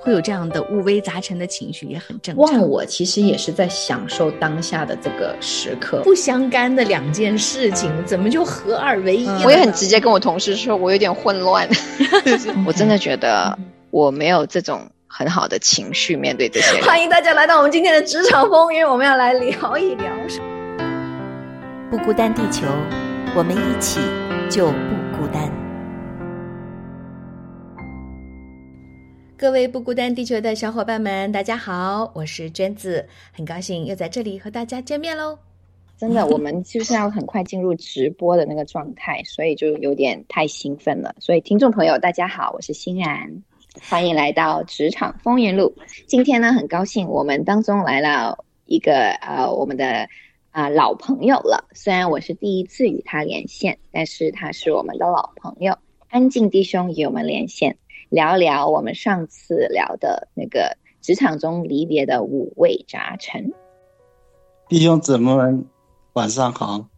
会有这样的五味杂陈的情绪，也很正常。忘我其实也是在享受当下的这个时刻，不相干的两件事情，怎么就合二为一？我也很直接跟我同事说，我有点混乱。我真的觉得我没有这种很好的情绪面对这些。欢迎大家来到我们今天的职场风云，我们要来聊一聊。不孤单，地球，我们一起就不孤单。各位不孤单地球的小伙伴们，大家好，我是娟子，很高兴又在这里和大家见面喽。真的，我们就是要很快进入直播的那个状态，所以就有点太兴奋了。所以，听众朋友，大家好，我是欣然，欢迎来到职场风云录。今天呢，很高兴我们当中来了一个呃，我们的。啊，老朋友了。虽然我是第一次与他连线，但是他是我们的老朋友。安静弟兄与我们连线，聊聊我们上次聊的那个职场中离别的五味杂陈。弟兄姊妹们，晚上好。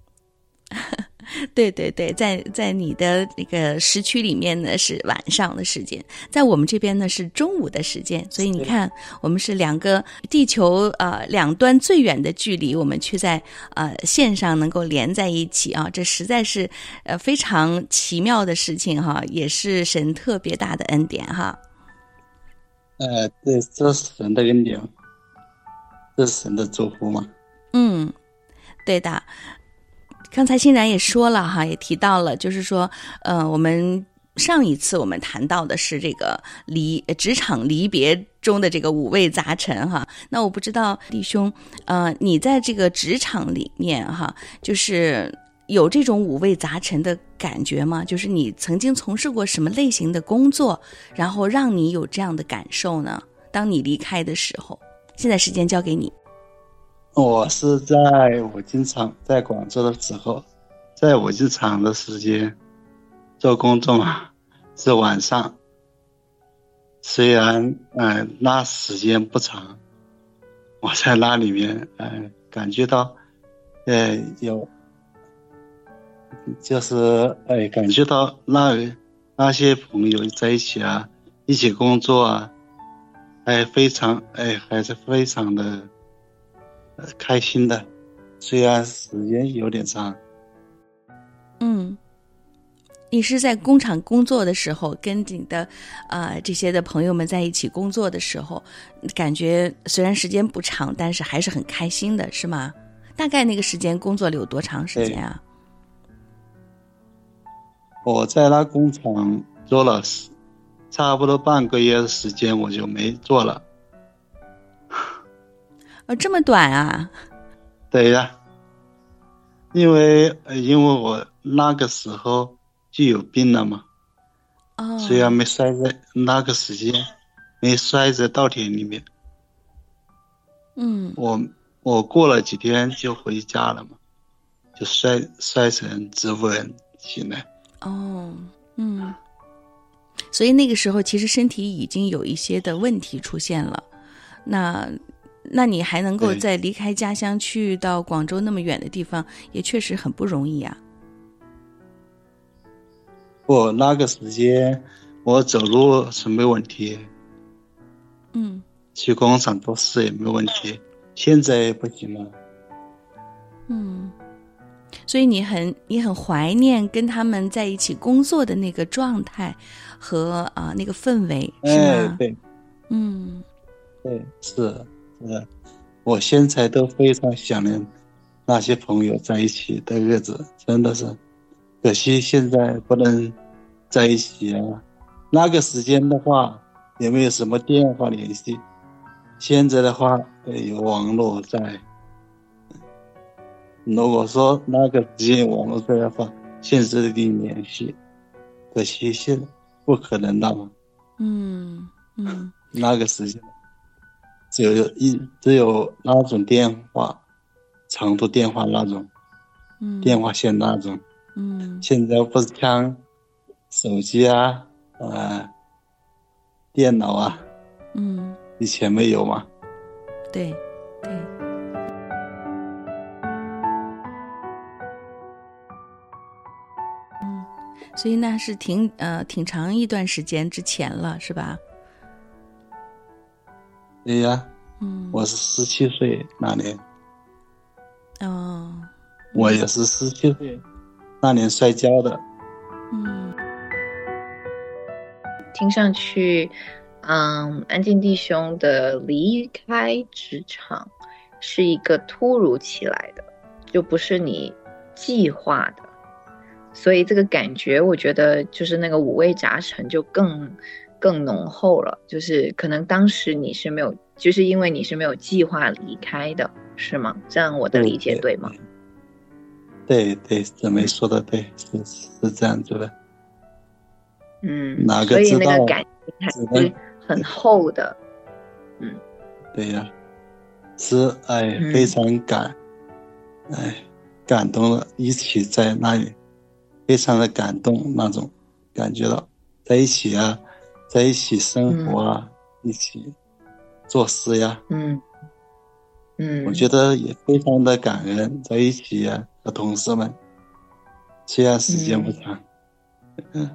对对对，在在你的那个时区里面呢是晚上的时间，在我们这边呢是中午的时间，所以你看，我们是两个地球呃两端最远的距离，我们却在呃线上能够连在一起啊，这实在是呃非常奇妙的事情哈，也是神特别大的恩典哈。呃，对，这是神的恩典，这是神的祝福嘛？嗯，对的。刚才欣然也说了哈，也提到了，就是说，呃，我们上一次我们谈到的是这个离职场离别中的这个五味杂陈哈。那我不知道弟兄，呃，你在这个职场里面哈，就是有这种五味杂陈的感觉吗？就是你曾经从事过什么类型的工作，然后让你有这样的感受呢？当你离开的时候，现在时间交给你。我是在五金厂在广州的时候，在五金厂的时间做工作嘛，是晚上。虽然嗯那时间不长，我在那里面嗯感觉到，呃有，就是哎感觉到那那些朋友在一起啊，一起工作啊，哎非常哎还是非常的。开心的，虽然时间有点长。嗯，你是在工厂工作的时候，跟你的啊这些的朋友们在一起工作的时候，感觉虽然时间不长，但是还是很开心的，是吗？大概那个时间工作了有多长时间啊？我在那工厂做了差不多半个月的时间，我就没做了。哦，这么短啊？对呀，因为因为我那个时候就有病了嘛。哦。虽然没摔在那个时间，没摔在稻田里面。嗯。我我过了几天就回家了嘛，就摔摔成植物人醒来。哦，嗯。所以那个时候其实身体已经有一些的问题出现了，那。那你还能够在离开家乡去到广州那么远的地方，也确实很不容易啊。我那个时间我走路是没问题，嗯，去工厂做事也没问题，现在不行了。嗯，所以你很你很怀念跟他们在一起工作的那个状态和啊那个氛围是吗？对，嗯，对是。是，我现在都非常想念那些朋友在一起的日子，真的是可惜现在不能在一起啊。那个时间的话，也没有什么电话联系，现在的话有网络在。如果说那个时间网络在的话，现实的跟你联系，可惜现不可能了嘛。嗯嗯，那个时间。只有一只有那种电话，长途电话那种，嗯，电话线那种，嗯，现在不是像手机啊，呃，电脑啊，嗯，以前没有嘛，对，对，嗯，所以那是挺呃挺长一段时间之前了，是吧？对呀，嗯，我是十七岁那年，哦，我也是十七岁那年摔跤的。嗯。听上去，嗯，安静弟兄的离开职场是一个突如其来的，就不是你计划的，所以这个感觉，我觉得就是那个五味杂陈就更更浓厚了。就是可能当时你是没有，就是因为你是没有计划离开的，是吗？这样我的理解对吗？？对对，这么说的对，是是这样子的。嗯，哪个所以那个感情还是很厚的。嗯对呀，是哎，嗯非常感，哎，感动了，一起在那里，非常的感动那种，感觉到在一起啊，在一起生活啊，一起做事呀，嗯。嗯，我觉得也非常的感恩，在一起呀、和同事们，虽然时间不长，嗯，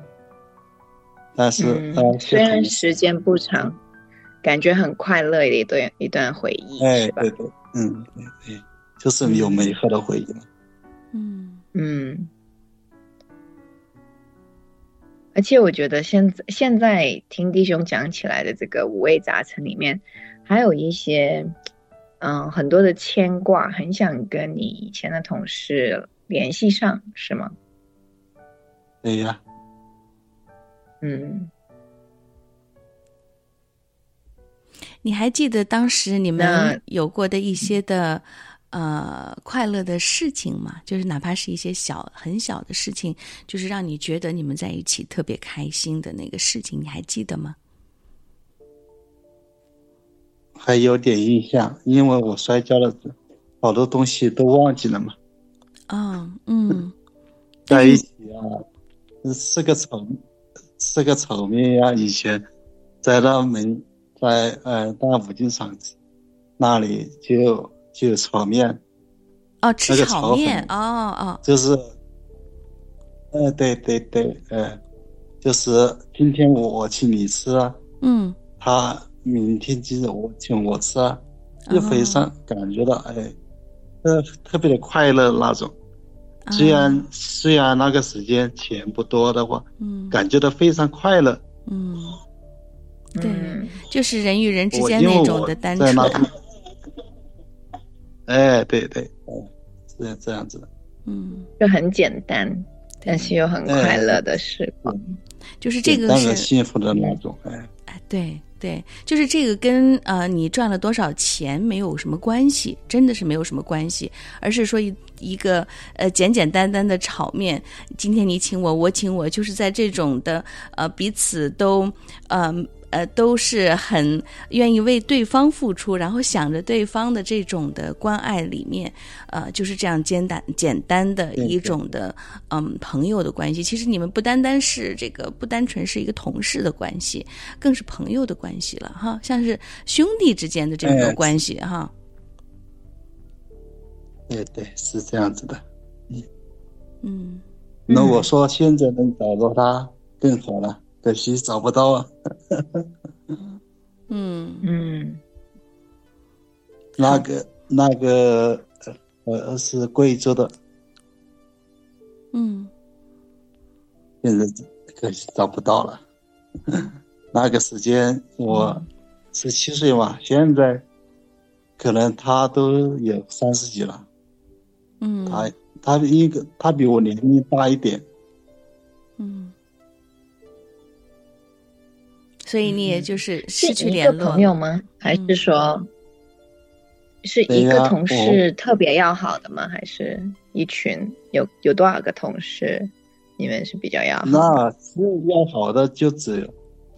但是嗯呃，虽然时间不长，感觉很快乐的一段一段回忆，哎，是吧？对？对，嗯，对对，就是有美好的回忆嘛。嗯。嗯。而且我觉得现在现在听弟兄讲起来的这个五味杂陈里面，还有一些嗯很多的牵挂，很想跟你以前的同事联系上，是吗？对呀，嗯，你还记得当时你们有过的一些的呃快乐的事情嘛？就是哪怕是一些小很小的事情，就是让你觉得你们在一起特别开心的那个事情，你还记得吗？还有点印象，因为我摔跤了，好多东西都忘记了嘛。哦，嗯在一起啊，是个场，是个场面呀、以前在那门，在呃大五金厂那里就就有炒面，哦，吃炒炒面，哦哦，就是，呃，对对对，呃，就是今天我我请你吃啊，嗯，他明天接着我请我吃啊，就非常感觉到哎，呃，特别的快乐那种。虽然、啊虽然那个时间钱不多的话，嗯。感觉到非常快乐。嗯，对嗯。就是人与人之间那种的单纯，哎，对对，哦，是这样子。的。嗯，就很简单，但是又很快乐的时光。就是这个是幸福的那种，哎，哎，对对，就是这个跟呃你赚了多少钱没有什么关系，真的是没有什么关系，而是说一一个呃简简单单的炒面，今天你请我，我请我，就是在这种的呃彼此都呃呃都是很愿意为对方付出，然后想着对方的这种的关爱里面，呃就是这样简单简单的一种的嗯朋友的关系。其实你们不单单是这个，不单纯是一个同事的关系，更是朋友的关系了哈，像是兄弟之间的这种哎关系哈。对对，是这样子的。嗯那我说现在能找到他更好了，可惜找不到啊。嗯。嗯。那个那个呃是贵州的，嗯。现在可惜找不到了。那个时间我十七岁嘛，现在可能他都有三十几了。嗯。他他一个他比我年龄大一点，嗯，所以你也就是是失去一个联络朋友吗？还是说是一个同事特别要好的吗？还是一群有有多少个同事你们是比较要好的？那是要好的就只有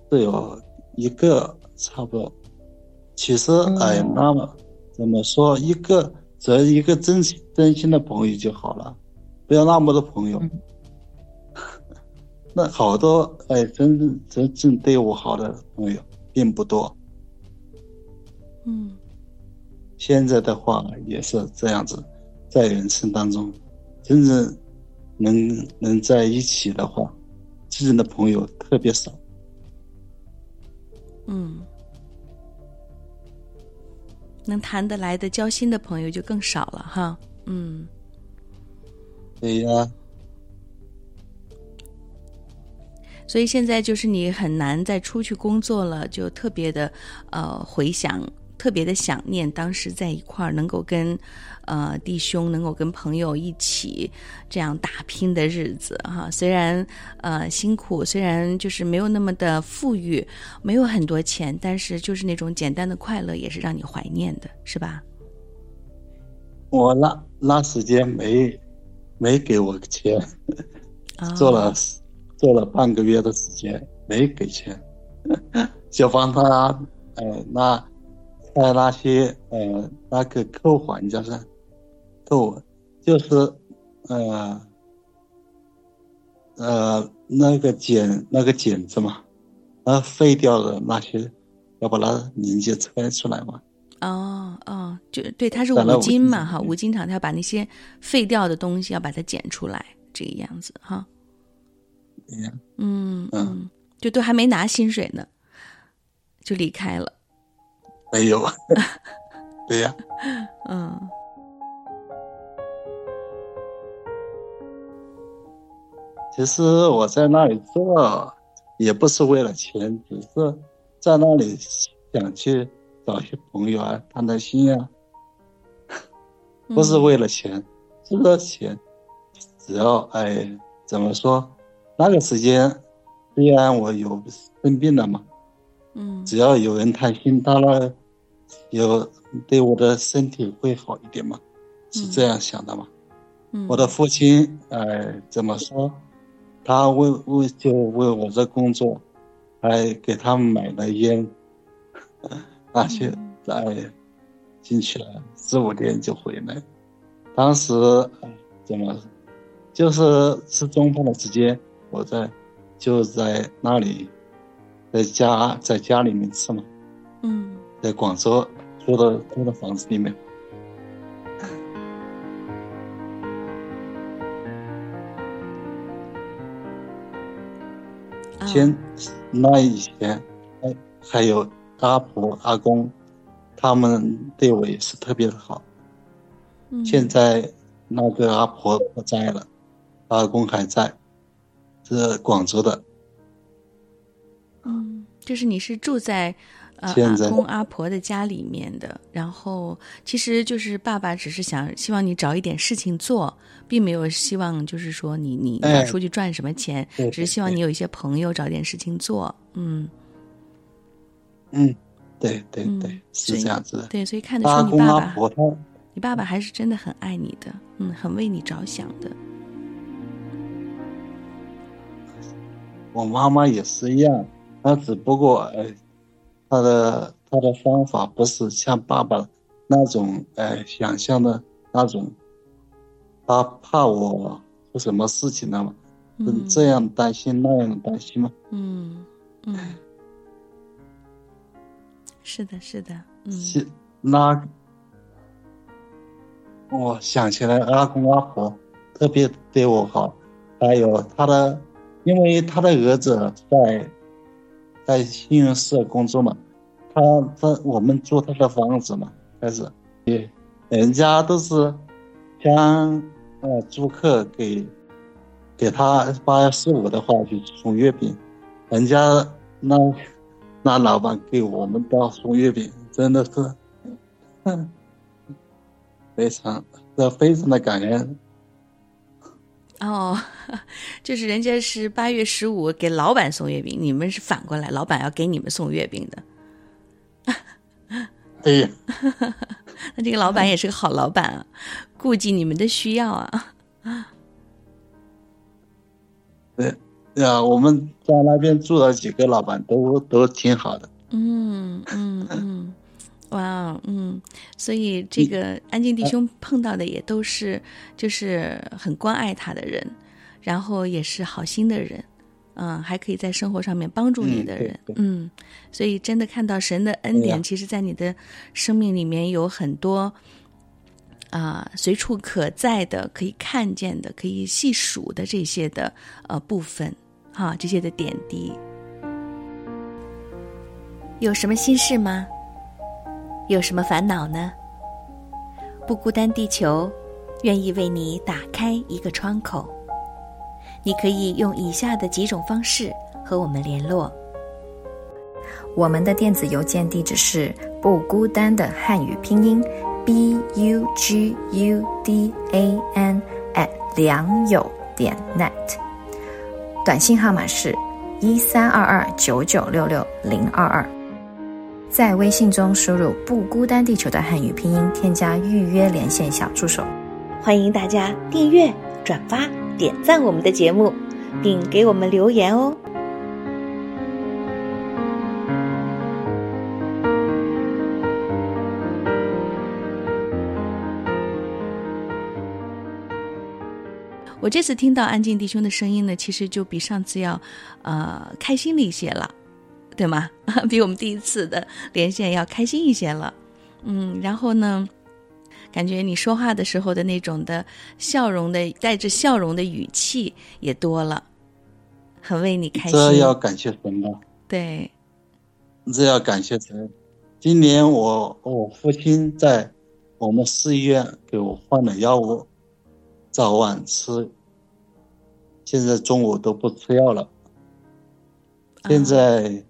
只有一个差不多。其实哎，哦那么怎么说，一个只要一个真心真心的朋友就好了，不要那么多朋友。嗯那好多哎，真正真正对我好的朋友并不多。嗯现在的话也是这样子，在人生当中，真正能能在一起的话，真正的朋友特别少。嗯能谈得来的、交心的朋友就更少了哈。嗯，对呀。所以现在就是你很难再出去工作了，就特别的呃回想，特别的想念当时在一块儿能够跟呃弟兄，能够跟朋友一起这样打拼的日子哈。虽然呃辛苦，虽然就是没有那么的富裕，没有很多钱，但是就是那种简单的快乐也是让你怀念的，是吧？我那那时间没没给我钱，做了。做了半个月的时间，没给钱，就帮他，呃，那在那些呃那个扣环叫啥？扣就是呃呃那个剪那个剪子嘛，那废掉的那些要把它零件拆出来嘛。哦哦，就对，它是五金嘛哈，五金厂它要把那些废掉的东西要把它剪出来，这个样子哈。嗯嗯，就都还没拿薪水呢，就离开了。没有，对呀。嗯。其实我在那里做，也不是为了钱，只是在那里想去找些朋友啊，谈谈心啊，不是为了钱，这个钱，只要哎，怎么说？那个时间，虽然我有生病了嘛，嗯，只要有人谈心，到了有对我的身体会好一点嘛，是这样想的嘛。嗯，我的父亲，哎，怎么说？他为为就为我这工作，还给他们买了烟，那些哎进去了四五点就回来。当时怎么，就是吃中饭的时间。我在就在那里，在家在家里面吃嘛，嗯，在广州租的租的房子里面，先那以前还还有阿婆阿公，他们对我也是特别的好。现在那个阿婆不在了，阿公还在。是广州的，嗯，就是你是住在呃阿公阿婆的家里面的，然后其实就是爸爸只是想希望你找一点事情做，并没有希望就是说你你要出去赚什么钱，只是希望你有一些朋友找点事情做，嗯，嗯，对对对，是这样子的，对，所以看得出你爸爸，你爸爸还是真的很爱你的，嗯，很为你着想的。我妈妈也是一样，她只不过哎，她的她的方法不是像爸爸那种哎想象的那种，她怕我出什么事情了嘛，嗯，这样担心那样担心嘛，嗯嗯，是的，是的，嗯，是那，我想起来阿公阿婆特别对我好，还有他的。因为他的儿子在在信用社工作嘛，他他我们租他的房子嘛，开始，对，人家都是将呃租客给给他八月十五的话就送月饼，人家那那老板给我们到送月饼，真的是，非常这非常的感恩。哦，就是人家是八月十五给老板送月饼，你们是反过来，老板要给你们送月饼的。对 呀，那这个老板也是个好老板啊，顾及你们的需要啊。对呀，我们在那边住了几个老板都都挺好的。嗯嗯嗯。哇，嗯，所以这个安静弟兄碰到的也都是，就是很关爱他的人，然后也是好心的人，嗯，还可以在生活上面帮助你的人，嗯，所以真的看到神的恩典，其实在你的生命里面有很多啊随处可在的、可以看见的、可以细数的这些的呃部分，哈，这些的点滴，有什么心事吗？有什么烦恼呢？不孤单，地球愿意为你打开一个窗口。你可以用以下的几种方式和我们联络。我们的电子邮件地址是不孤单的汉语拼音 b u g u d a n at 良友点 net。短信号码是一三二二九九六六零二二。在微信中输入“不孤单地球”的汉语拼音，添加预约连线小助手。欢迎大家订阅、转发、点赞我们的节目，并给我们留言哦。我这次听到安静弟兄的声音呢，其实就比上次要，呃，开心了一些了。对吗？比我们第一次的连线要开心一些了，嗯，然后呢，感觉你说话的时候的那种的笑容的带着笑容的语气也多了，很为你开心。这要感谢神了。对，这要感谢神。今年我我父亲在我们市医院给我换了药物，早晚吃，现在中午都不吃药了，现在。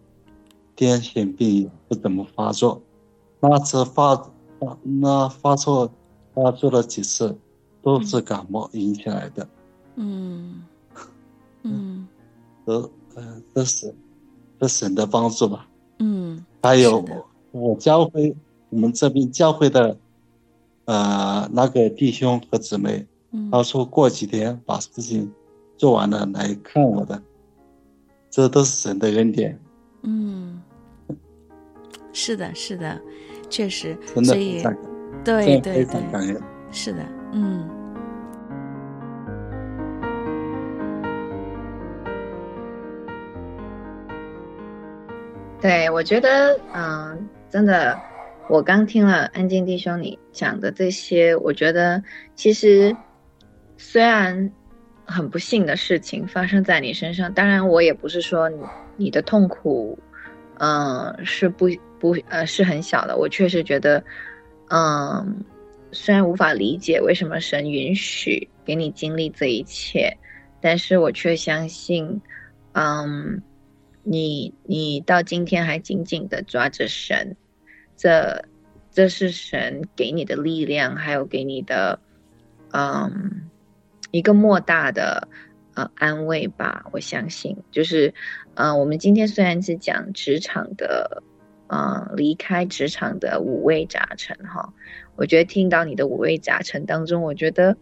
癫痫病不怎么发作，那次发发那发作发作了几次，都是感冒引起来的。嗯嗯，这是这神的帮助吧。嗯，还有我教会我们这边教会的呃那个弟兄和姊妹，他说过几天把事情做完了来看我的，这都是神的恩典。嗯。是的，是的，确实，所以，对对对，感是的，嗯。对，我觉得，嗯，真的，我刚听了安静弟兄你讲的这些，我觉得其实虽然很不幸的事情发生在你身上，当然我也不是说你你的痛苦，嗯，是不。不，呃，是很小的。我确实觉得，嗯，虽然无法理解为什么神允许给你经历这一切，但是我却相信，嗯，你你到今天还紧紧的抓着神，这这是神给你的力量，还有给你的，嗯，一个莫大的呃安慰吧。我相信，就是，嗯，我们今天虽然是讲职场的。嗯，离开职场的五味杂陈哈，我觉得听到你的五味杂陈当中，我觉得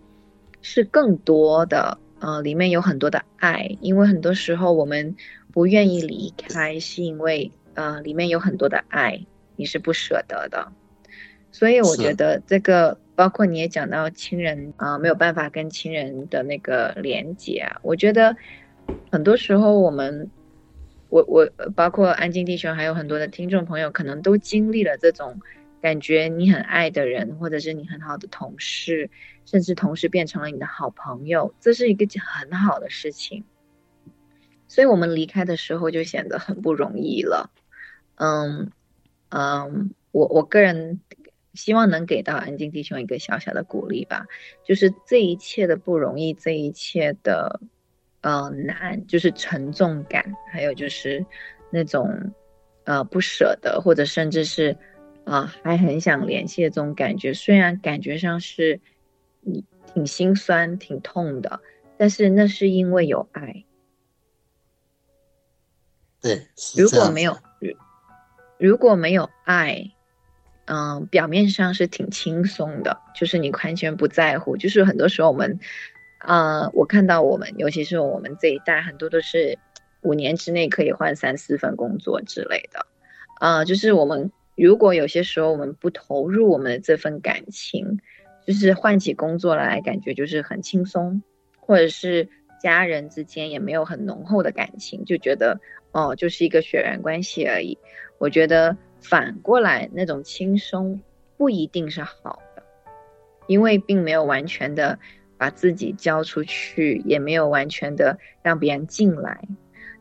是更多的，呃，里面有很多的爱，因为很多时候我们不愿意离开，是因为呃，里面有很多的爱，你是不舍得的，所以我觉得这个，包括你也讲到亲人啊，没有办法跟亲人的那个连接啊，我觉得很多时候我们。我我包括安静弟兄，还有很多的听众朋友，可能都经历了这种感觉，你很爱的人，或者是你很好的同事，甚至同事变成了你的好朋友，这是一个很好的事情。所以我们离开的时候就显得很不容易了。嗯嗯，我我个人希望能给到安静弟兄一个小小的鼓励吧，就是这一切的不容易，这一切的。呃，难就是沉重感，还有就是那种呃不舍得，或者甚至是啊还很想联系的这种感觉。虽然感觉上是你挺心酸、挺痛的，但是那是因为有爱。对，如果没有如果没有爱，嗯，表面上是挺轻松的，就是你完全不在乎。就是很多时候我们。呃，我看到我们，尤其是我们这一代，很多都是五年之内可以换三四份工作之类的。呃，就是我们如果有些时候我们不投入我们的这份感情，就是换起工作来，感觉就是很轻松，或者是家人之间也没有很浓厚的感情，就觉得哦，就是一个血缘关系而已。我觉得反过来那种轻松不一定是好的，因为并没有完全的。把自己交出去，也没有完全的让别人进来，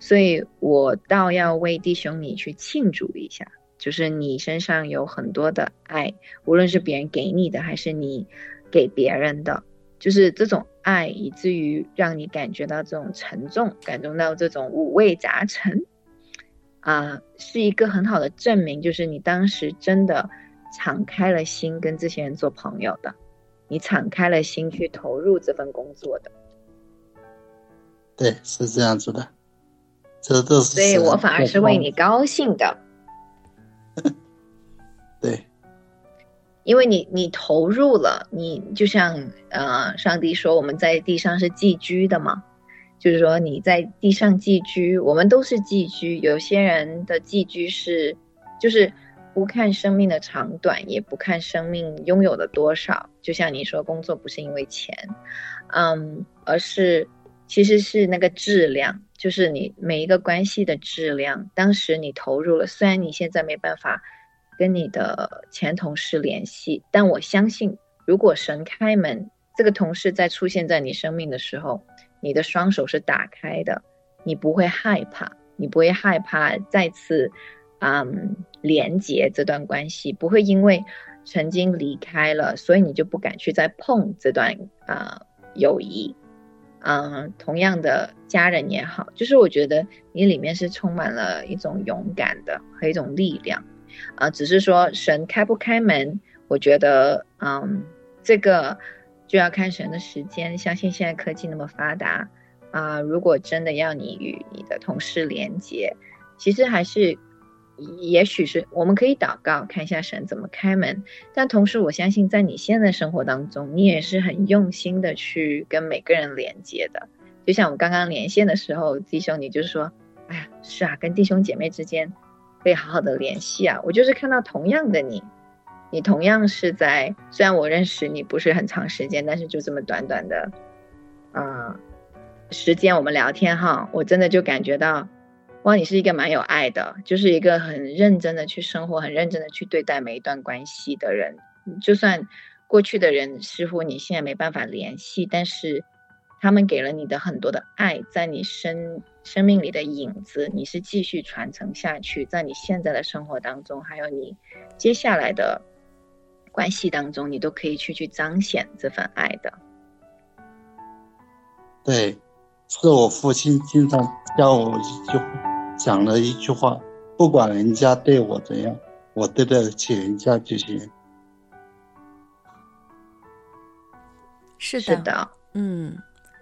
所以我倒要为弟兄你去庆祝一下，就是你身上有很多的爱，无论是别人给你的，还是你给别人的，就是这种爱，以至于让你感觉到这种沉重，感动到这种五味杂陈，啊，是一个很好的证明，就是你当时真的敞开了心跟这些人做朋友的，你敞开了心去投入这份工作的。对，是这样子的，这都是。所以我反而是为你高兴的。对，因为你你投入了，你就像呃，上帝说我们在地上是寄居的嘛，就是说你在地上寄居，我们都是寄居。有些人的寄居是，就是不看生命的长短，也不看生命拥有的多少。就像你说，工作不是因为钱，嗯，而是。其实是那个质量，就是你每一个关系的质量。当时你投入了，虽然你现在没办法跟你的前同事联系，但我相信，如果神开门，这个同事再出现在你生命的时候，你的双手是打开的，你不会害怕，你不会害怕再次，嗯，连接这段关系，不会因为曾经离开了，所以你就不敢去再碰这段啊友谊。嗯，同样的家人也好，就是我觉得你里面是充满了一种勇敢的和一种力量，啊，只是说神开不开门，我觉得，嗯，这个就要看神的时间。相信现在科技那么发达，啊，如果真的要你与你的同事连接，其实还是。也许是我们可以祷告，看一下神怎么开门。但同时，我相信在你现在生活当中，你也是很用心的去跟每个人连接的。就像我们刚刚连线的时候，弟兄，你就是说，哎呀，是啊，跟弟兄姐妹之间可以好好的联系啊。我就是看到同样的你，你同样是在，虽然我认识你不是很长时间，但是就这么短短的，嗯，时间我们聊天哈，我真的就感觉到。哇，你是一个蛮有爱的，就是一个很认真的去生活、很认真的去对待每一段关系的人。就算过去的人似乎你现在没办法联系，但是他们给了你的很多的爱，在你生生命里的影子，你是继续传承下去，在你现在的生活当中，还有你接下来的关系当中，你都可以去去彰显这份爱的。对，是我父亲经常教我一句话。讲了一句话：“不管人家对我怎样，我对得起人家就行。”是的，嗯，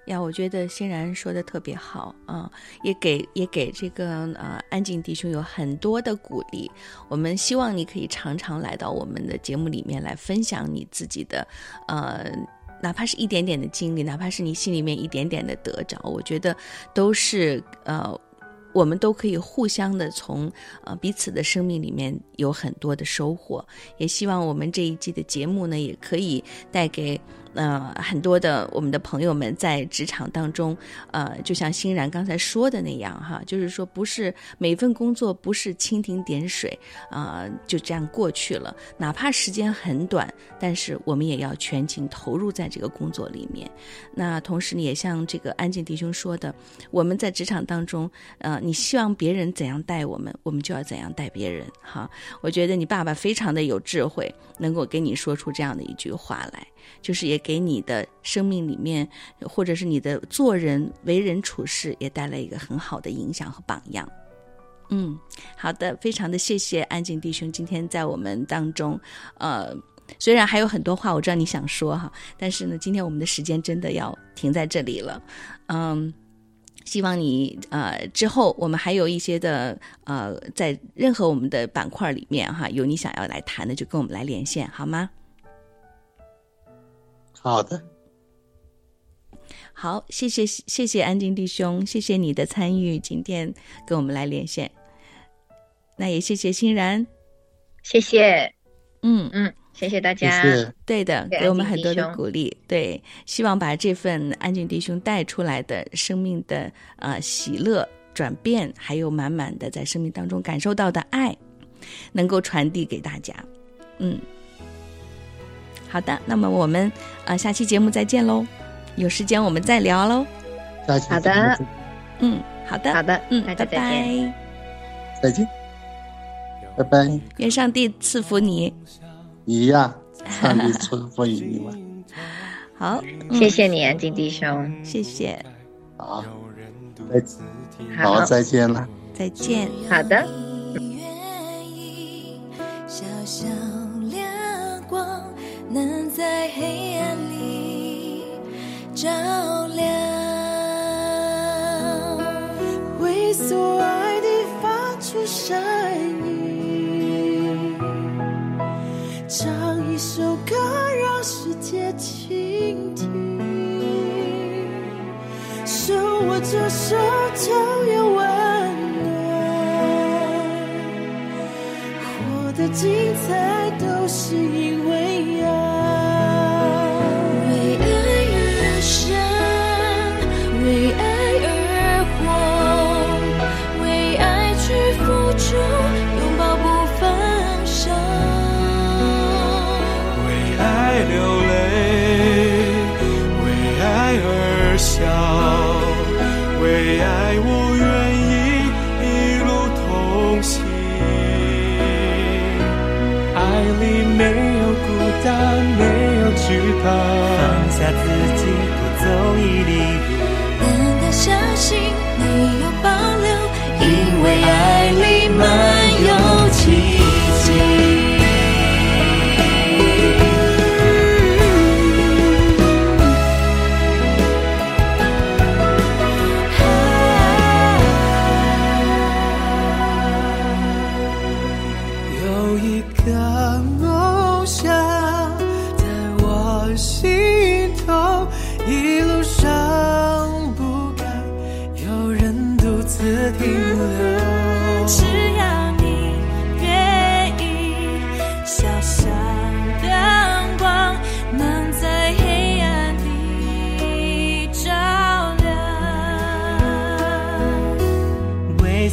呀，我觉得欣然说的特别好啊，也给也给这个呃安静弟兄有很多的鼓励。我们希望你可以常常来到我们的节目里面来分享你自己的呃，哪怕是一点点的经历，哪怕是你心里面一点点的得着，我觉得都是呃。我们都可以互相的从呃彼此的生命里面有很多的收获，也希望我们这一季的节目呢，也可以带给。呃，很多的我们的朋友们在职场当中，呃，就像欣然刚才说的那样哈，就是说不是每份工作不是蜻蜓点水啊，就这样过去了。哪怕时间很短，但是我们也要全情投入在这个工作里面。那同时，你也像这个安静弟兄说的，我们在职场当中，呃，你希望别人怎样待我们，我们就要怎样待别人哈。我觉得你爸爸非常的有智慧，能够给你说出这样的一句话来。就是也给你的生命里面，或者是你的做人为人处事，也带来一个很好的影响和榜样。嗯，好的，非常的谢谢安静弟兄今天在我们当中。呃，虽然还有很多话我知道你想说哈，但是呢，今天我们的时间真的要停在这里了。嗯，希望你呃之后我们还有一些的呃，在任何我们的板块里面哈，有你想要来谈的，就跟我们来连线好吗？好的，好，谢谢谢谢安静弟兄，谢谢你的参与，今天跟我们来连线。那也谢谢欣然，谢谢，嗯。嗯，谢谢大家，对的，给我们很多的鼓励，对，希望把这份安静弟兄带出来的生命的呃喜乐转变，还有满满的在生命当中感受到的爱，能够传递给大家，嗯。好的，那么我们啊，下期节目再见喽！有时间我们再聊喽。好的，嗯，好的，好的，嗯，大家再见，再见。拜拜。愿上帝赐福你。一样，上帝祝福你们。好，谢谢你，安静弟兄。谢谢，好，再好，再见了。再见。好的。能在黑暗里照亮，为所爱的发出声音，唱一首歌让世界倾听，手握着手就有温暖，活得精彩。里没有孤单，没有惧怕，放下自己，多走一里路。单单相信没有保留，因为爱里满有奇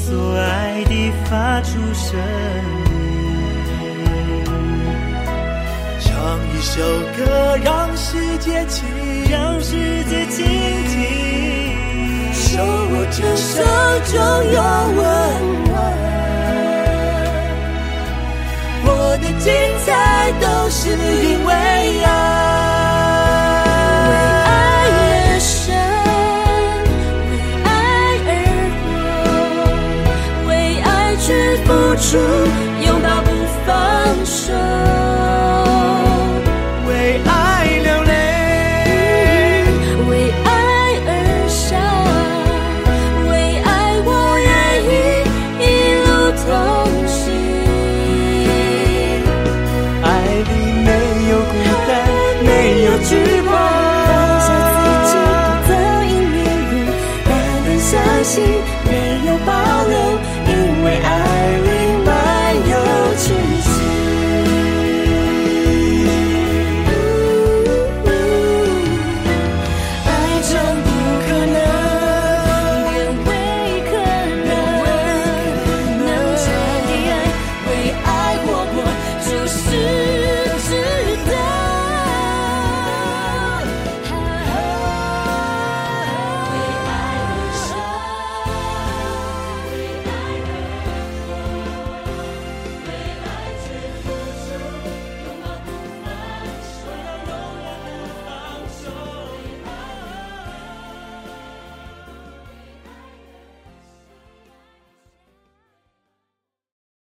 所爱的发出声音，唱一首歌，让世界倾，让世界倾听。手握着手中有温暖，我的精彩都是因为爱。true.